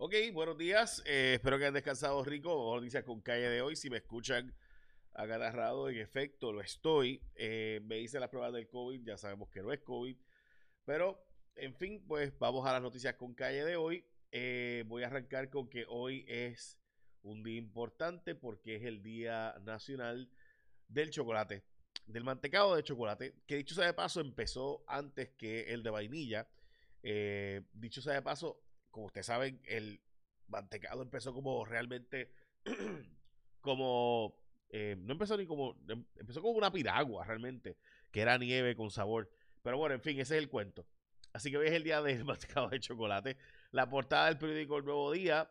Ok, buenos días. Eh, espero que hayan descansado rico. Noticias con calle de hoy. Si me escuchan agarrado, en efecto, lo estoy. Eh, me hice las pruebas del COVID. Ya sabemos que no es COVID. Pero, en fin, pues vamos a las noticias con calle de hoy. Eh, voy a arrancar con que hoy es un día importante porque es el Día Nacional del Chocolate, del mantecado de chocolate, que dicho sea de paso empezó antes que el de vainilla. dicho sea de paso, como ustedes saben, el mantecado empezó como realmente como eh, no empezó ni como em, empezó como una piragua realmente que era nieve con sabor. Pero bueno en fin ese es el cuento. Así que hoy es el día del mantecado de chocolate. La portada del periódico El Nuevo Día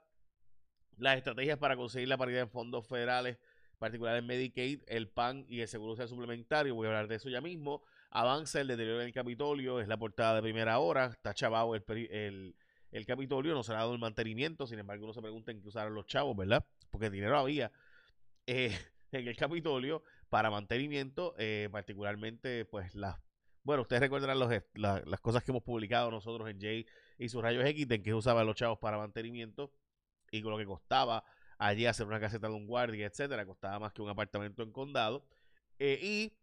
las estrategias para conseguir la paridad en fondos federales particulares en Medicaid el PAN y el seguro social suplementario. Voy a hablar de eso ya mismo. Avanza el deterioro del Capitolio es la portada de primera hora. Está chavado el, el el Capitolio, no se ha dado el mantenimiento, sin embargo uno se pregunta en qué usaron los chavos, ¿verdad? Porque dinero había eh, en el Capitolio para mantenimiento, eh, particularmente pues las... Bueno, ustedes recordarán los, las cosas que hemos publicado nosotros en Jay y sus rayos X, en que usaban los chavos para mantenimiento y con lo que costaba allí hacer una caseta de un guardia, etcétera, costaba más que un apartamento en condado. Eh, y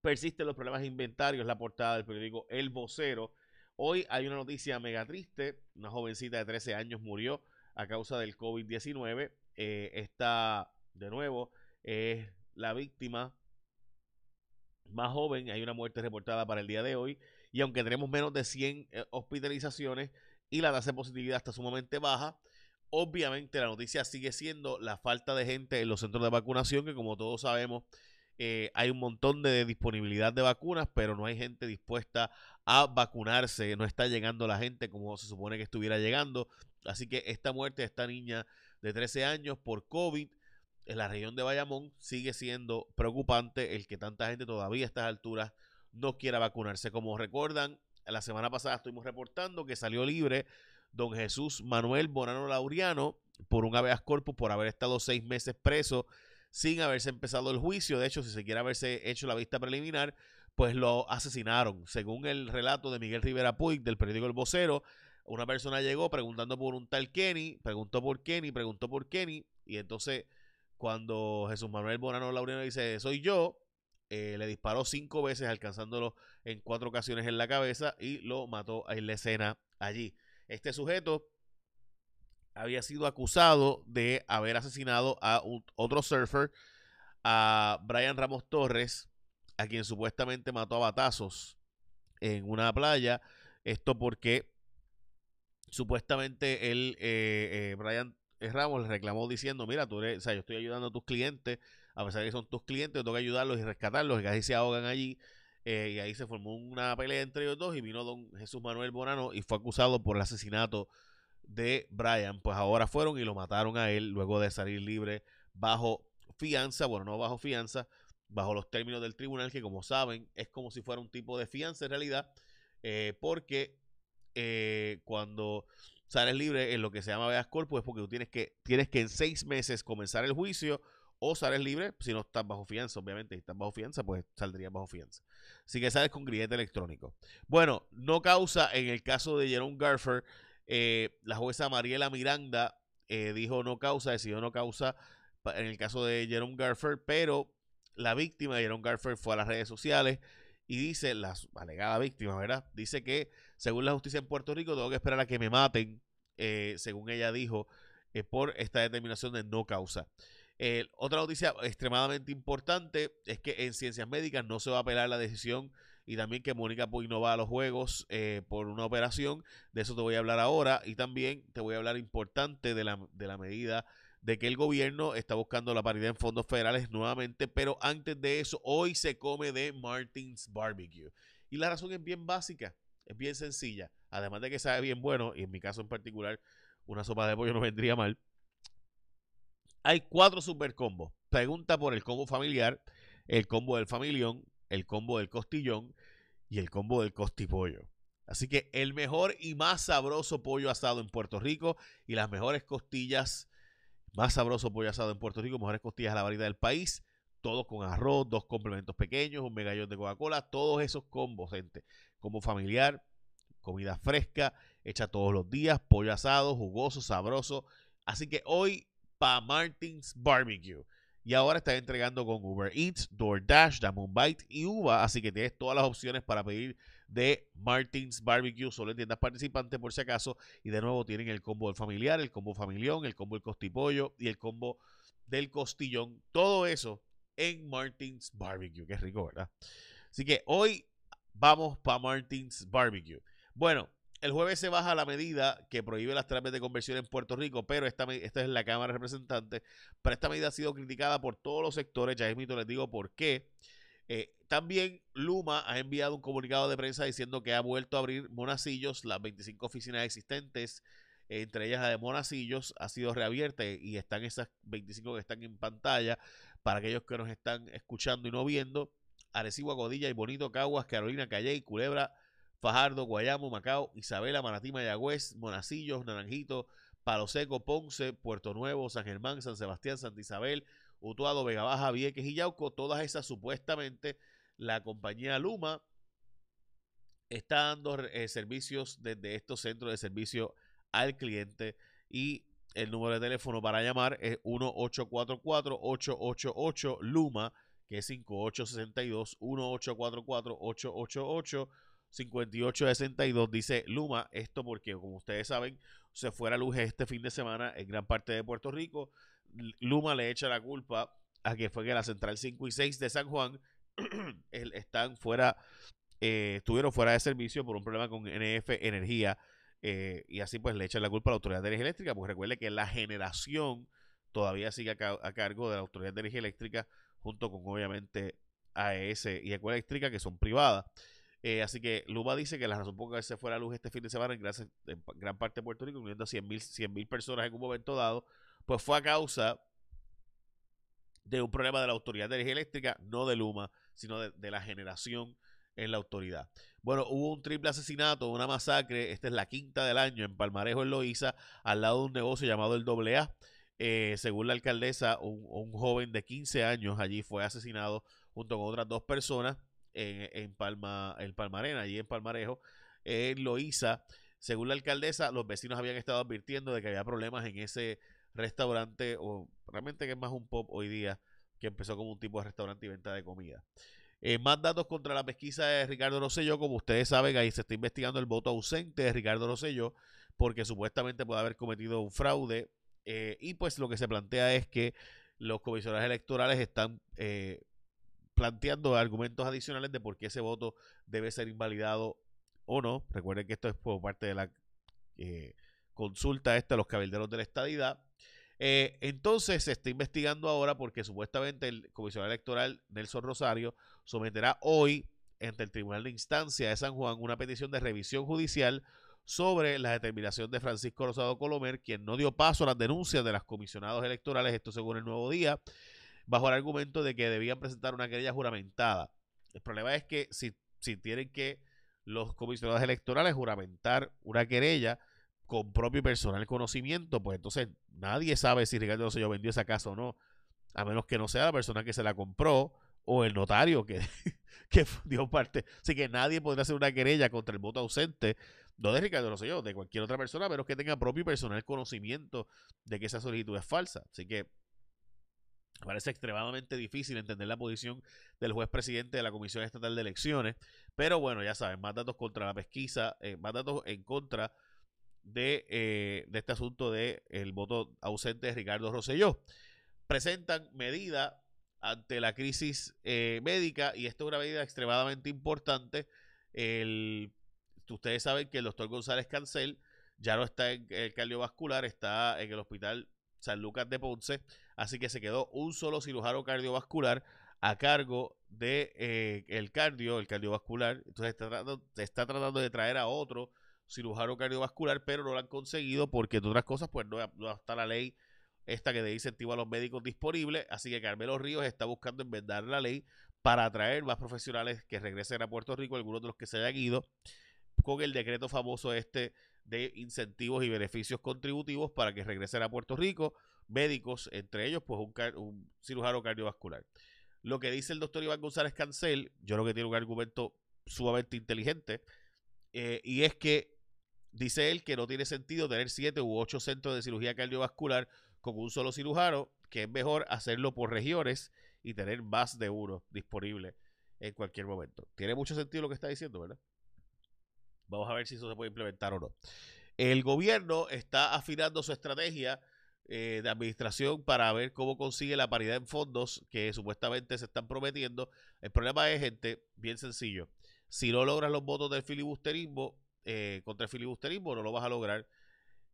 persisten los problemas de inventario, es la portada del periódico El Vocero, Hoy hay una noticia mega triste. Una jovencita de 13 años murió a causa del COVID-19. Eh, esta, de nuevo, es la víctima más joven. Hay una muerte reportada para el día de hoy. Y aunque tenemos menos de 100 eh, hospitalizaciones y la tasa de positividad está sumamente baja, obviamente la noticia sigue siendo la falta de gente en los centros de vacunación, que como todos sabemos, eh, hay un montón de disponibilidad de vacunas, pero no hay gente dispuesta a vacunarse. No está llegando la gente como se supone que estuviera llegando. Así que esta muerte de esta niña de 13 años por COVID en la región de Bayamón sigue siendo preocupante el que tanta gente todavía a estas alturas no quiera vacunarse. Como recuerdan, la semana pasada estuvimos reportando que salió libre don Jesús Manuel Bonano Lauriano por un habeas corpus por haber estado seis meses preso sin haberse empezado el juicio. De hecho, si se quiere haberse hecho la vista preliminar, pues lo asesinaron. Según el relato de Miguel Rivera Puig del periódico El Vocero, una persona llegó preguntando por un tal Kenny, preguntó por Kenny, preguntó por Kenny, y entonces cuando Jesús Manuel Bonano Laureano dice, soy yo, eh, le disparó cinco veces, alcanzándolo en cuatro ocasiones en la cabeza y lo mató en la escena allí. Este sujeto había sido acusado de haber asesinado a otro surfer, a Brian Ramos Torres, a quien supuestamente mató a batazos en una playa. Esto porque supuestamente él, eh, eh, Brian Ramos, le reclamó diciendo, mira, tú eres, o sea, yo estoy ayudando a tus clientes, a pesar de que son tus clientes, tengo que ayudarlos y rescatarlos, y casi se ahogan allí. Eh, y ahí se formó una pelea entre ellos dos y vino don Jesús Manuel Bonano y fue acusado por el asesinato de Brian, pues ahora fueron y lo mataron a él luego de salir libre bajo fianza, bueno, no bajo fianza, bajo los términos del tribunal, que como saben es como si fuera un tipo de fianza en realidad, eh, porque eh, cuando sales libre en lo que se llama veas corpus es porque tú tienes que, tienes que en seis meses comenzar el juicio o sales libre si no estás bajo fianza, obviamente, si estás bajo fianza, pues saldrías bajo fianza. Así que sales con grillete electrónico. Bueno, no causa en el caso de Jerome Garfer eh, la jueza Mariela Miranda eh, dijo no causa, decidió no causa en el caso de Jerome Garfer, pero la víctima de Jerome Garfer fue a las redes sociales y dice, la alegada víctima, ¿verdad? Dice que según la justicia en Puerto Rico tengo que esperar a que me maten, eh, según ella dijo, por esta determinación de no causa. otra noticia extremadamente importante es que en ciencias médicas no se va a apelar la decisión y también que Mónica Puig no va a los juegos eh, por una operación. De eso te voy a hablar ahora y también te voy a hablar importante de la, de la medida de que el gobierno está buscando la paridad en fondos federales nuevamente, pero antes de eso, hoy se come de Martins Barbecue. Y la razón es bien básica, es bien sencilla. Además de que sabe bien bueno, y en mi caso en particular, una sopa de pollo no vendría mal. Hay cuatro super combos. Pregunta por el combo familiar, el combo del familión, el combo del costillón y el combo del costipollo. Así que el mejor y más sabroso pollo asado en Puerto Rico y las mejores costillas, más sabroso pollo asado en Puerto Rico, mejores costillas a la variedad del país, todos con arroz, dos complementos pequeños, un megallón de Coca-Cola, todos esos combos, gente. Combo familiar, comida fresca, hecha todos los días, pollo asado, jugoso, sabroso. Así que hoy pa Martins Barbecue. Y ahora está entregando con Uber Eats, DoorDash, Damon Bite y Uva. Así que tienes todas las opciones para pedir de Martins Barbecue, solo en tiendas participantes por si acaso. Y de nuevo tienen el combo del familiar, el combo familión, el combo del costipollo y el combo del costillón. Todo eso en Martins Barbecue. Qué rico, ¿verdad? Así que hoy vamos para Martins Barbecue. Bueno, el jueves se baja la medida que prohíbe las terapias de conversión en Puerto Rico, pero esta, esta es la Cámara de Representantes. Pero esta medida ha sido criticada por todos los sectores. Ya mismo les digo por qué. Eh, también Luma ha enviado un comunicado de prensa diciendo que ha vuelto a abrir Monacillos, las 25 oficinas existentes, entre ellas la de Monacillos, ha sido reabierta y están esas 25 que están en pantalla para aquellos que nos están escuchando y no viendo. Arecibo, Agodilla y Bonito, Caguas, Carolina, Calley, Culebra, Fajardo, Guayamo, Macao, Isabela, Manatí, Mayagüez, Monacillos, Naranjito, Palo Seco, Ponce, Puerto Nuevo, San Germán, San Sebastián, Santa Isabel, Utuado, Vega Baja, Vieques y Yauco, todas esas supuestamente la compañía Luma está dando eh, servicios desde estos centros de servicio al cliente y el número de teléfono para llamar es 1844-888 Luma, que es 5862 1844 888 5862 dice Luma, esto porque como ustedes saben, se fue la luz este fin de semana en gran parte de Puerto Rico. Luma le echa la culpa a que fue que la central 5 y 6 de San Juan están fuera, eh, estuvieron fuera de servicio por un problema con NF Energía eh, y así pues le echan la culpa a la Autoridad de Energía Eléctrica, porque recuerde que la generación todavía sigue a, cargo de la Autoridad de Energía Eléctrica junto con obviamente AES y Ecoeléctrica que son privadas. Eh, así que Luma dice que la razón por la que se fue la luz este fin de semana en, gran parte de Puerto Rico, incluyendo a 100 mil personas en un momento dado, pues fue a causa de un problema de la Autoridad de Energía Eléctrica, no de Luma, sino de, la generación en la autoridad. Bueno, hubo un triple asesinato, una masacre, esta es la quinta del año en Palmarejo, en Loíza, al lado de un negocio llamado el AA. Eh, según la alcaldesa, un, joven de 15 años allí fue asesinado junto con otras dos personas en, Palma, en Palmarena, allí en Palmarejo, en Loíza. Según la alcaldesa, los vecinos habían estado advirtiendo de que había problemas en ese restaurante, o realmente que es más un pop hoy día, que empezó como un tipo de restaurante y venta de comida. Eh, más datos contra la pesquisa de Ricardo Rosselló. Como ustedes saben, ahí se está investigando el voto ausente de Ricardo Rosselló porque supuestamente puede haber cometido un fraude. Eh, y pues lo que se plantea es que los comisionados electorales están eh, planteando argumentos adicionales de por qué ese voto debe ser invalidado o no. Recuerden que esto es por parte de la consulta esta de los cabilderos de la estadidad. Eh, entonces se está investigando ahora porque supuestamente el comisionado electoral Nelson Rosario someterá hoy ante el Tribunal de Instancia de San Juan una petición de revisión judicial sobre la determinación de Francisco Rosado Colomer, quien no dio paso a las denuncias de los comisionados electorales, esto según el Nuevo Día, bajo el argumento de que debían presentar una querella juramentada. El problema es que si, si tienen que los comisionados electorales juramentar una querella, con propio y personal conocimiento, pues entonces nadie sabe si Ricardo Rosselló vendió esa casa o no, a menos que no sea la persona que se la compró o el notario que, que dio parte. Así que nadie podrá hacer una querella contra el voto ausente, no de Ricardo Rosselló, de cualquier otra persona, a menos que tenga propio y personal conocimiento de que esa solicitud es falsa. Así que parece extremadamente difícil entender la posición del juez presidente de la Comisión Estatal de Elecciones, pero bueno, ya saben, más datos contra la pesquisa, eh, más datos en contra eh, de, este asunto del el voto ausente de Ricardo Rosselló. Presentan medida ante la crisis eh, médica y esto es una medida extremadamente importante. Ustedes saben que el doctor González Cancel ya no está en el cardiovascular, está en el hospital San Lucas de Ponce, así que se quedó un solo cirujano cardiovascular a cargo de eh, el cardio, el cardiovascular. Entonces está está tratando de traer a otro cirujano cardiovascular, pero no lo han conseguido porque, entre otras cosas, pues no, está la ley esta que de incentivo a los médicos disponible. Así que Carmelo Ríos está buscando enmendar la ley para atraer más profesionales que regresen a Puerto Rico, algunos de los que se hayan ido, con el decreto famoso este de incentivos y beneficios contributivos para que regresen a Puerto Rico, médicos, entre ellos, pues un, un cirujano cardiovascular. Lo que dice el doctor Iván González Cancel, yo creo que tiene un argumento sumamente inteligente, eh, y es que Dice él que no tiene sentido tener siete u ocho centros de cirugía cardiovascular con un solo cirujano, que es mejor hacerlo por regiones y tener más de uno disponible en cualquier momento. Tiene mucho sentido lo que está diciendo, ¿verdad? Vamos a ver si eso se puede implementar o no. El gobierno está afinando su estrategia eh, de administración para ver cómo consigue la paridad en fondos que supuestamente se están prometiendo. El problema es, gente, bien sencillo. Si no logras los votos del filibusterismo, eh, contra el filibusterismo, no lo vas a lograr.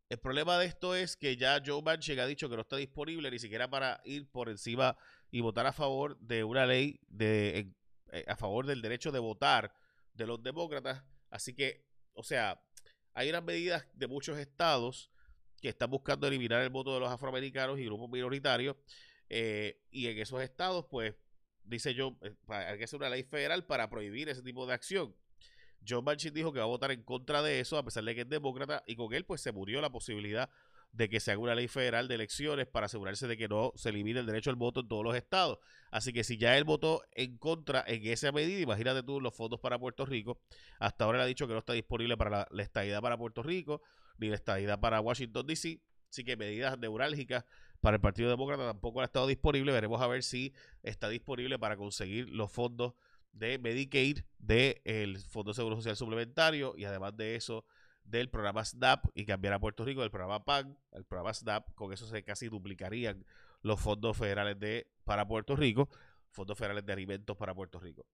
El problema de esto es que ya Joe Manchin ha dicho que no está disponible ni siquiera para ir por encima y votar a favor de una ley de, eh, a favor del derecho de votar de los demócratas. Así que, o sea, hay unas medidas de muchos estados que están buscando eliminar el voto de los afroamericanos y grupos minoritarios. Eh, y en esos estados, pues, dice yo, eh, hay que hacer una ley federal para prohibir ese tipo de acción. John Manchin dijo que va a votar en contra de eso, a pesar de que es demócrata, y con él, pues, se murió la posibilidad de que se haga una ley federal de elecciones para asegurarse de que no se elimine el derecho al voto en todos los estados. Así que si ya él votó en contra en esa medida, imagínate tú los fondos para Puerto Rico. Hasta ahora le ha dicho que no está disponible para la, la estadidad para Puerto Rico ni la estadidad para Washington, D.C. Así que medidas neurálgicas para el Partido Demócrata tampoco han estado disponible. Veremos a ver si está disponible para conseguir los fondos de Medicaid, del Fondo de Seguro Social Suplementario y además de eso del programa SNAP y cambiar a Puerto Rico del programa PAN al programa SNAP. Con eso se casi duplicarían los fondos federales de para Puerto Rico, fondos federales de alimentos para Puerto Rico.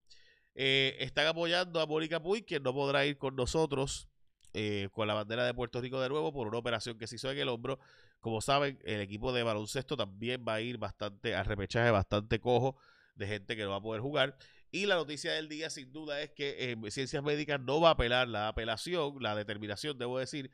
Eh, están apoyando a Mónica Puy, quien no podrá ir con nosotros eh, con la bandera de Puerto Rico de nuevo por una operación que se hizo en el hombro. Como saben, el equipo de baloncesto también va a ir bastante al repechaje, bastante cojo de gente que no va a poder jugar. Y la noticia del día, sin duda, es que eh, Ciencias Médicas no va a apelar la apelación, la determinación, debo decir,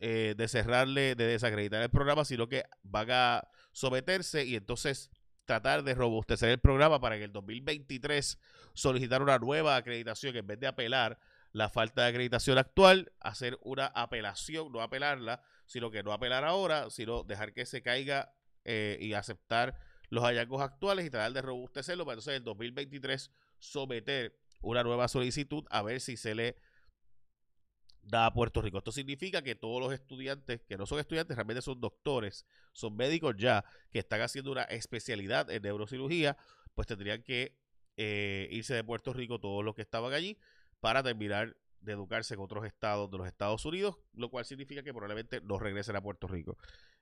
eh, de cerrarle, de desacreditar el programa, sino que van a someterse y entonces tratar de robustecer el programa para que el 2023 solicitar una nueva acreditación en vez de apelar la falta de acreditación actual, hacer una apelación, no apelarla, sino que no apelar ahora, sino dejar que se caiga eh, y aceptar los hallazgos actuales y tratar de robustecerlo para entonces en 2023 someter una nueva solicitud a ver si se le da a Puerto Rico. Esto significa que todos los estudiantes, que no son estudiantes, realmente son doctores, son médicos ya, que están haciendo una especialidad en neurocirugía, pues tendrían que eh, irse de Puerto Rico todos los que estaban allí para terminar de educarse en otros estados de los Estados Unidos, lo cual significa que probablemente no regresen a Puerto Rico.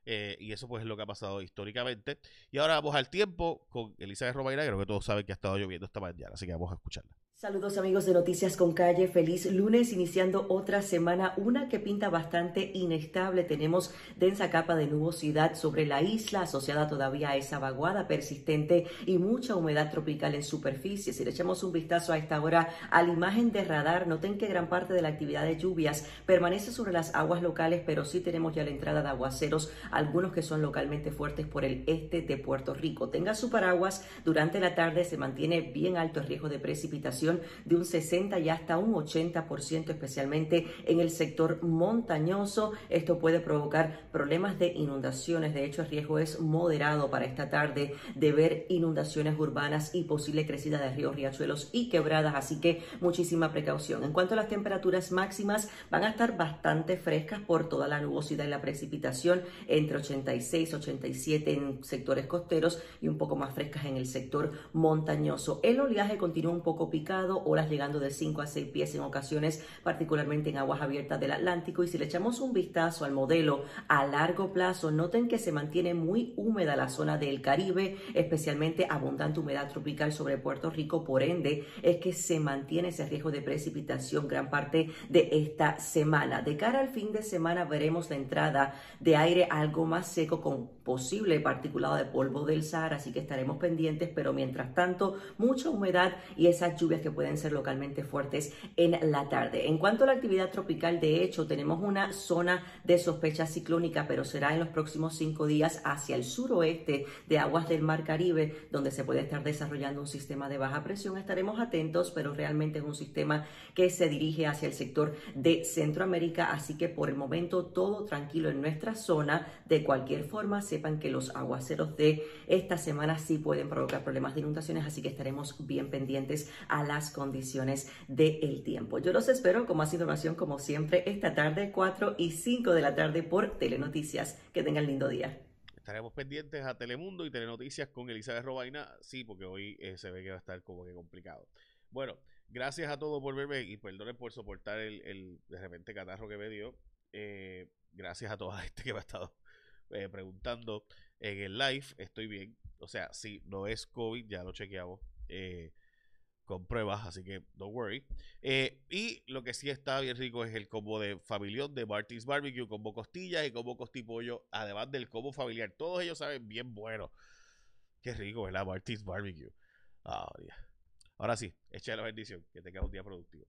Eh, y eso pues es lo que ha pasado históricamente. Y ahora vamos al tiempo con Elizabeth Romaira, creo que todos saben que ha estado lloviendo esta mañana, así que vamos a escucharla. Saludos amigos de Noticias con Calle, feliz lunes iniciando otra semana, una que pinta bastante inestable. Tenemos densa capa de nubosidad sobre la isla asociada todavía a esa vaguada persistente y mucha humedad tropical en superficie. Si le echamos un vistazo a esta hora a la imagen de radar, noten que gran parte de la actividad de lluvias permanece sobre las aguas locales, pero sí tenemos ya la entrada de aguaceros, algunos que son localmente fuertes por el este de Puerto Rico. Tenga su paraguas, durante la tarde se mantiene bien alto el riesgo de precipitación de un 60 y hasta un 80%, especialmente en el sector montañoso. Esto puede provocar problemas de inundaciones. De hecho, el riesgo es moderado para esta tarde de ver inundaciones urbanas y posible crecida de ríos, riachuelos y quebradas. Así que muchísima precaución. En cuanto a las temperaturas máximas, van a estar bastante frescas por toda la nubosidad y la precipitación, entre 86 87 en sectores costeros y un poco más frescas en el sector montañoso. El oleaje continúa un poco picado olas llegando de 5 a 6 pies en ocasiones, particularmente en aguas abiertas del Atlántico. Y si le echamos un vistazo al modelo a largo plazo, noten que se mantiene muy húmeda la zona del Caribe, especialmente abundante humedad tropical sobre Puerto Rico. Por ende, es que se mantiene ese riesgo de precipitación gran parte de esta semana. De cara al fin de semana veremos la entrada de aire algo más seco con posible particulado de polvo del Sahara, así que estaremos pendientes, pero mientras tanto, mucha humedad y esas lluvias que pueden ser localmente fuertes en la tarde. En cuanto a la actividad tropical, de hecho, tenemos una zona de sospecha ciclónica, pero será en los próximos cinco días hacia el suroeste de aguas del Mar Caribe, donde se puede estar desarrollando un sistema de baja presión. Estaremos atentos, pero realmente es un sistema que se dirige hacia el sector de Centroamérica, así que por el momento todo tranquilo en nuestra zona. De cualquier forma, sepan que los aguaceros de esta semana sí pueden provocar problemas de inundaciones, así que estaremos bien pendientes a la las condiciones del tiempo. Yo los espero como sido información como siempre esta tarde 4 y 5 de la tarde por Telenoticias. Que tengan lindo día. Estaremos pendientes a Telemundo y Telenoticias con Elizabeth Robaina. Sí, porque hoy eh, se ve que va a estar como que complicado. Bueno, gracias a todos por verme y perdonen por soportar el, de repente catarro que me dio. Eh, gracias a toda la gente que me ha estado eh, preguntando en el live. Estoy bien. O sea, si no es COVID, ya lo chequeamos. Eh, con pruebas, así que don't worry. Eh, y lo que sí está bien rico es el combo de familión de Martins Barbecue, combo costillas y combo costipollo, además del combo familiar. Todos ellos saben bien bueno. Qué rico, ¿verdad? Martins Barbecue. Ahora sí, echa la bendición. Que tengas un día productivo.